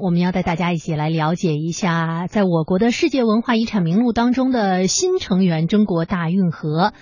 我们要带大家一起来了解一下，在我国的世界文化遗产名录当中的新成员——中国大运河。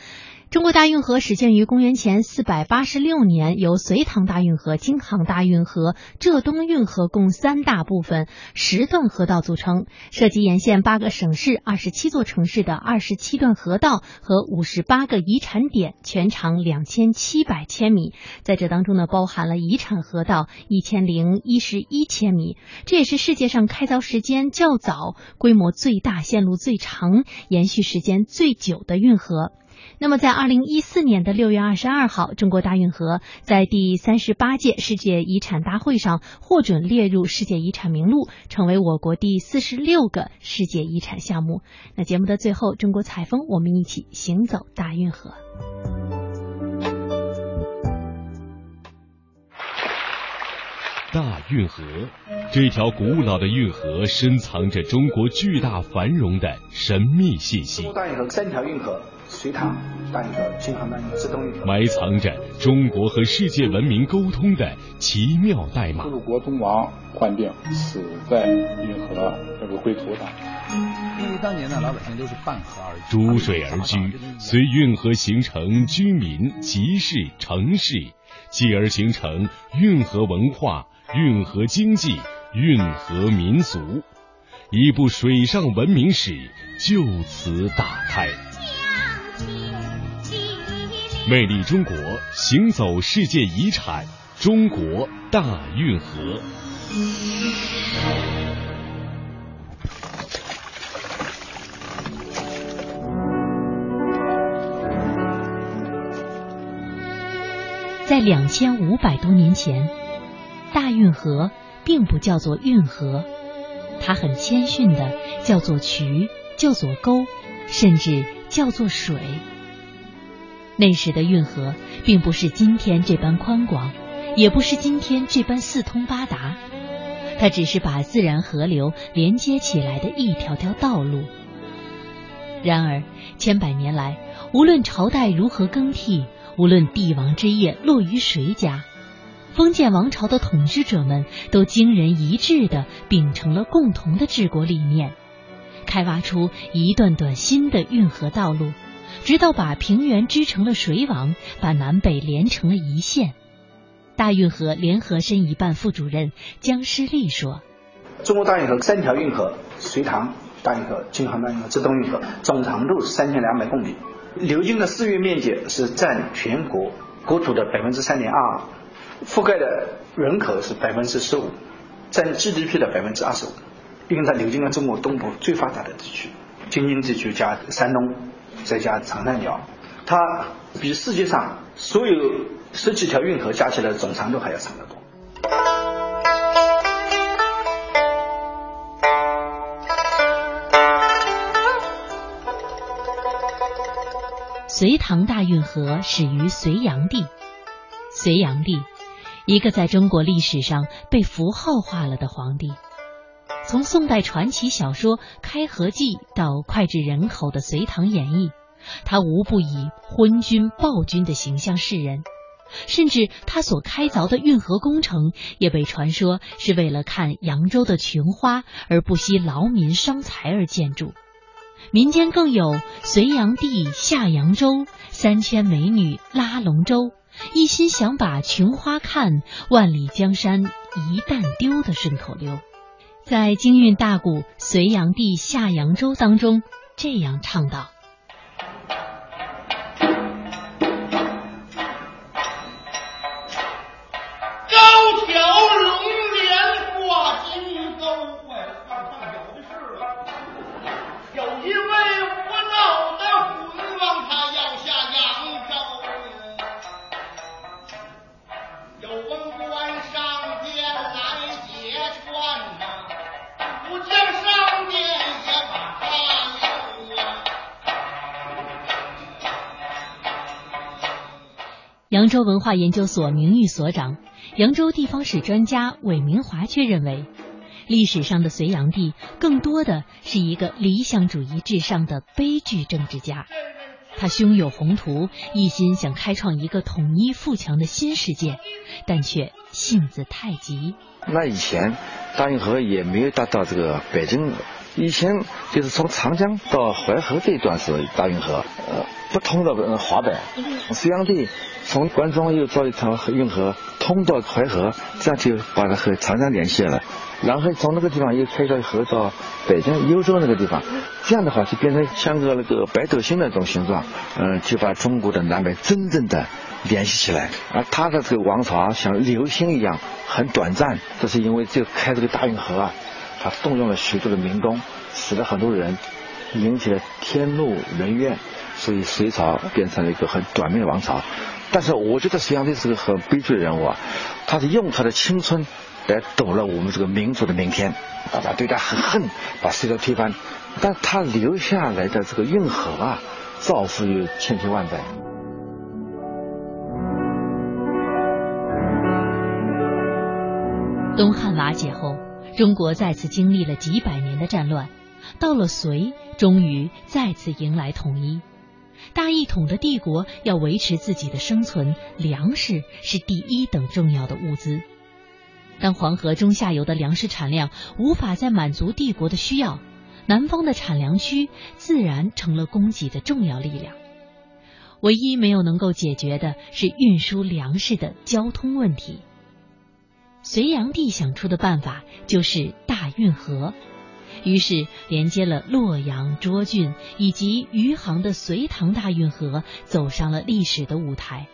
中国大运河始建于公元前四百八十六年，由隋唐大运河、京杭大运河、浙东运河共三大部分十段河道组成，涉及沿线八个省市、二十七座城市的二十七段河道和五十八个遗产点，全长两千七百千米。在这当中呢，包含了遗产河道一千零一十一千米，这也是世界上开凿时间较早、规模最大、线路最长、延续时间最久的运河。那么，在二零一四年的六月二十二号，中国大运河在第三十八届世界遗产大会上获准列入世界遗产名录，成为我国第四十六个世界遗产项目。那节目的最后，中国采风，我们一起行走大运河。大运河，这条古老的运河深藏着中国巨大繁荣的神秘信息。大运河三条运河。隋唐大运河、京杭大运河、浙东运河，埋藏着中国和世界文明沟通的奇妙代码。吐鲁国宗王患病，死在运河这个归途上。因为当年呢，老百姓都是半河而居，逐水而居，随运河形成居民、集市、城市，继而形成运河文化、运河经济、运河民俗，一部水上文明史就此打开。魅力中国，行走世界遗产——中国大运河。在两千五百多年前，大运河并不叫做运河，它很谦逊的叫做渠，叫做沟，甚至叫做水。那时的运河并不是今天这般宽广，也不是今天这般四通八达，它只是把自然河流连接起来的一条条道路。然而，千百年来，无论朝代如何更替，无论帝王之业落于谁家，封建王朝的统治者们都惊人一致地秉承了共同的治国理念，开挖出一段段新的运河道路。直到把平原织成了水网，把南北连成了一线。大运河联合申遗办副主任姜诗丽说：“中国大运河三条运河，隋唐大运河、京杭大运河、浙东运河，总长度三千两百公里，流经的市域面积是占全国国土的百分之三点二，覆盖的人口是百分之十五，占 GDP 的百分之二十五，并且它流经了中国东部最发达的地区，京津地区加山东。”再加长三角，它比世界上所有十几条运河加起来总长度还要长得多。隋唐大运河始于隋炀帝，隋炀帝，一个在中国历史上被符号化了的皇帝。从宋代传奇小说《开河记》到脍炙人口的《隋唐演义》，他无不以昏君暴君的形象示人，甚至他所开凿的运河工程也被传说是为了看扬州的琼花而不惜劳民伤财而建筑。民间更有“隋炀帝下扬州，三千美女拉龙舟，一心想把琼花看，万里江山一旦丢”的顺口溜。在京韵大鼓《隋炀帝下扬州》当中，这样唱道。扬州文化研究所名誉所长、扬州地方史专家韦明华却认为，历史上的隋炀帝更多的是一个理想主义至上的悲剧政治家。他胸有宏图，一心想开创一个统一富强的新世界，但却性子太急。那以前大运河也没有达到这个北京，以前就是从长江到淮河这一段是大运河，呃，不通的华北。隋炀帝从关中又造一条运河通到淮河，这样就把它和长江联系了。然后从那个地方又开一条河到北京幽州那个地方，这样的话就变成像个那个北斗星那种形状，嗯，就把中国的南北真正的联系起来。而他的这个王朝像流星一样很短暂，这是因为就开这个大运河啊，他动用了许多的民工，死了很多人，引起了天怒人怨，所以隋朝变成了一个很短命的王朝。但是我觉得隋炀帝是个很悲剧的人物啊，他是用他的青春。来赌了我们这个民族的明天，大家对他很恨，把隋朝推翻，但他留下来的这个运河啊，造福于千秋万代。东汉瓦解后，中国再次经历了几百年的战乱，到了隋，终于再次迎来统一。大一统的帝国要维持自己的生存，粮食是第一等重要的物资。当黄河中下游的粮食产量无法再满足帝国的需要，南方的产粮区自然成了供给的重要力量。唯一没有能够解决的是运输粮食的交通问题。隋炀帝想出的办法就是大运河，于是连接了洛阳、涿郡以及余杭的隋唐大运河走上了历史的舞台。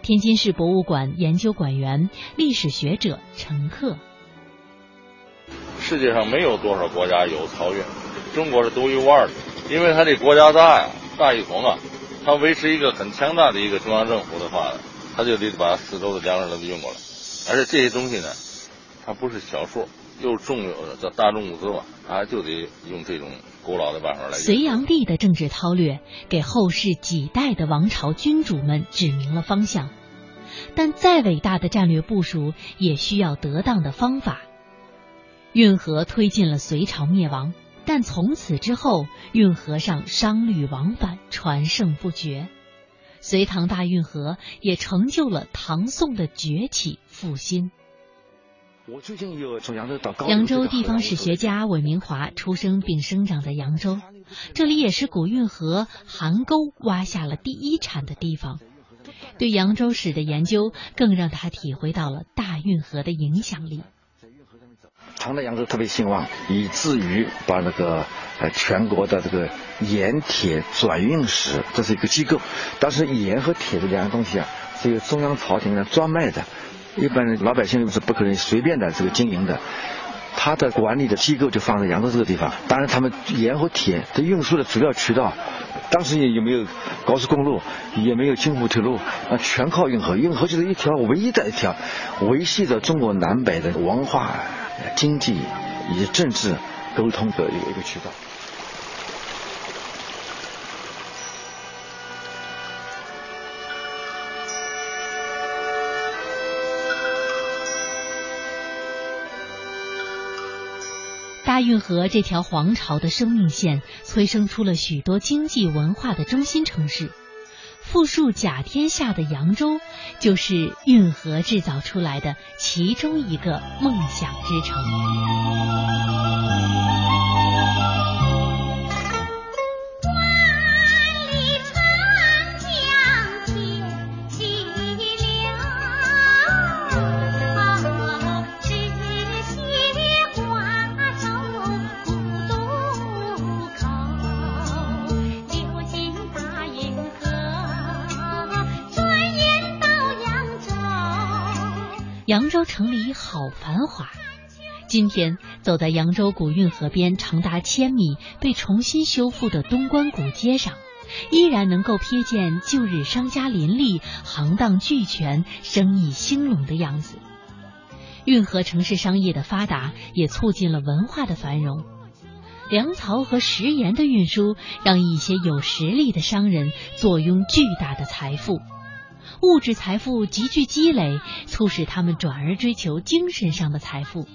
天津市博物馆研究馆员、历史学者陈克：世界上没有多少国家有漕运，中国是独一无二的，因为它这国家大呀，大一统啊，它维持一个很强大的一个中央政府的话，它就得把四周的粮食都运过来，而且这些东西呢，它不是小数，又重有的叫大众物资嘛，啊就得用这种古老的办法来。隋炀帝的政治韬略，给后世几代的王朝君主们指明了方向。但再伟大的战略部署，也需要得当的方法。运河推进了隋朝灭亡，但从此之后，运河上商旅往返，传盛不绝。隋唐大运河也成就了唐宋的崛起复兴。我最近又从扬州到高扬州地方史学家韦明华出生并生长在扬州，这里也是古运河邗沟挖下了第一铲的地方。对扬州史的研究，更让他体会到了大运河的影响力。唐代扬州特别兴旺，以至于把那个呃全国的这个盐铁转运使，这是一个机构。但是盐和铁这两样东西啊，是由中央朝廷来专卖的，一般老百姓是不可能随便的这个经营的。他的管理的机构就放在扬州这个地方。当然，他们盐和铁的运输的主要渠道。当时也也没有高速公路，也没有京沪铁路，啊，全靠运河。运河就是一条唯一的一条，维系着中国南北的文化、经济以及政治沟通的一个一个渠道。大运河这条皇朝的生命线，催生出了许多经济文化的中心城市。富庶甲天下的扬州，就是运河制造出来的其中一个梦想之城。扬州城里好繁华，今天走在扬州古运河边长达千米、被重新修复的东关古街上，依然能够瞥见旧日商家林立、行当俱全、生意兴隆的样子。运河城市商业的发达，也促进了文化的繁荣。粮草和食盐的运输，让一些有实力的商人坐拥巨大的财富。物质财富急剧积累，促使他们转而追求精神上的财富。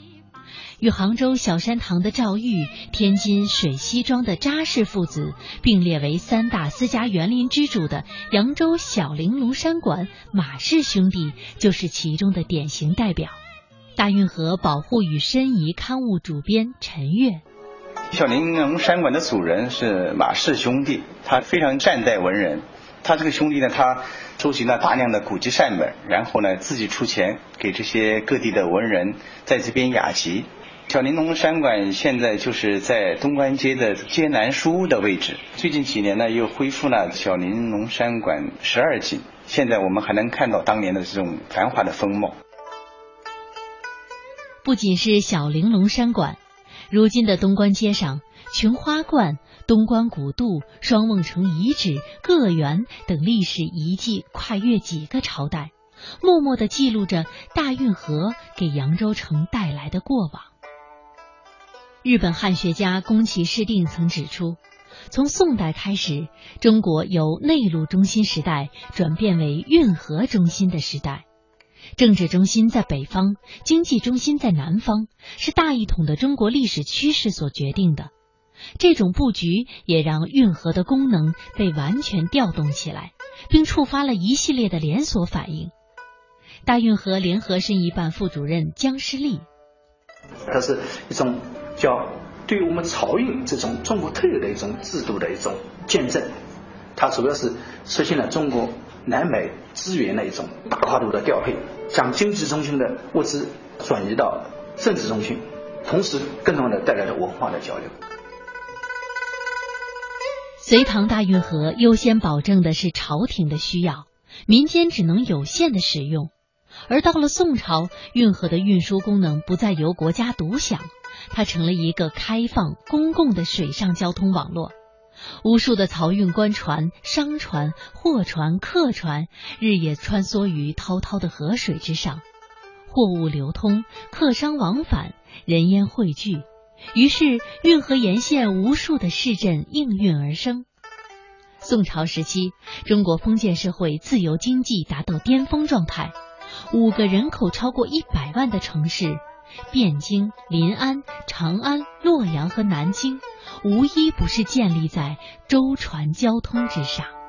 与杭州小山塘的赵玉、天津水西庄的扎氏父子并列为三大私家园林之主的扬州小玲珑山馆马氏兄弟就是其中的典型代表。大运河保护与申遗刊物主编陈月。小玲珑山馆的主人是马氏兄弟，他非常善待文人。他这个兄弟呢，他收集了大量的古籍善本，然后呢自己出钱给这些各地的文人在这边雅集。小玲珑山馆现在就是在东关街的街南书屋的位置。最近几年呢，又恢复了小玲珑山馆十二景，现在我们还能看到当年的这种繁华的风貌。不仅是小玲珑山馆。如今的东关街上，琼花观、东关古渡、双梦城遗址、个园等历史遗迹跨越几个朝代，默默地记录着大运河给扬州城带来的过往。日本汉学家宫崎市定曾指出，从宋代开始，中国由内陆中心时代转变为运河中心的时代。政治中心在北方，经济中心在南方，是大一统的中国历史趋势所决定的。这种布局也让运河的功能被完全调动起来，并触发了一系列的连锁反应。大运河联合申遗办副主任姜诗丽，它是一种叫对于我们漕运这种中国特有的一种制度的一种见证。它主要是实现了中国。南北资源的一种大跨度的调配，将经济中心的物资转移到政治中心，同时更多的带来了文化的交流。隋唐大运河优先保证的是朝廷的需要，民间只能有限的使用；而到了宋朝，运河的运输功能不再由国家独享，它成了一个开放公共的水上交通网络。无数的漕运官船、商船、货船、客船日夜穿梭于滔滔的河水之上，货物流通，客商往返，人烟汇聚，于是运河沿线无数的市镇应运而生。宋朝时期，中国封建社会自由经济达到巅峰状态，五个人口超过一百万的城市——汴京、临安、长安、洛阳和南京。无一不是建立在舟船交通之上。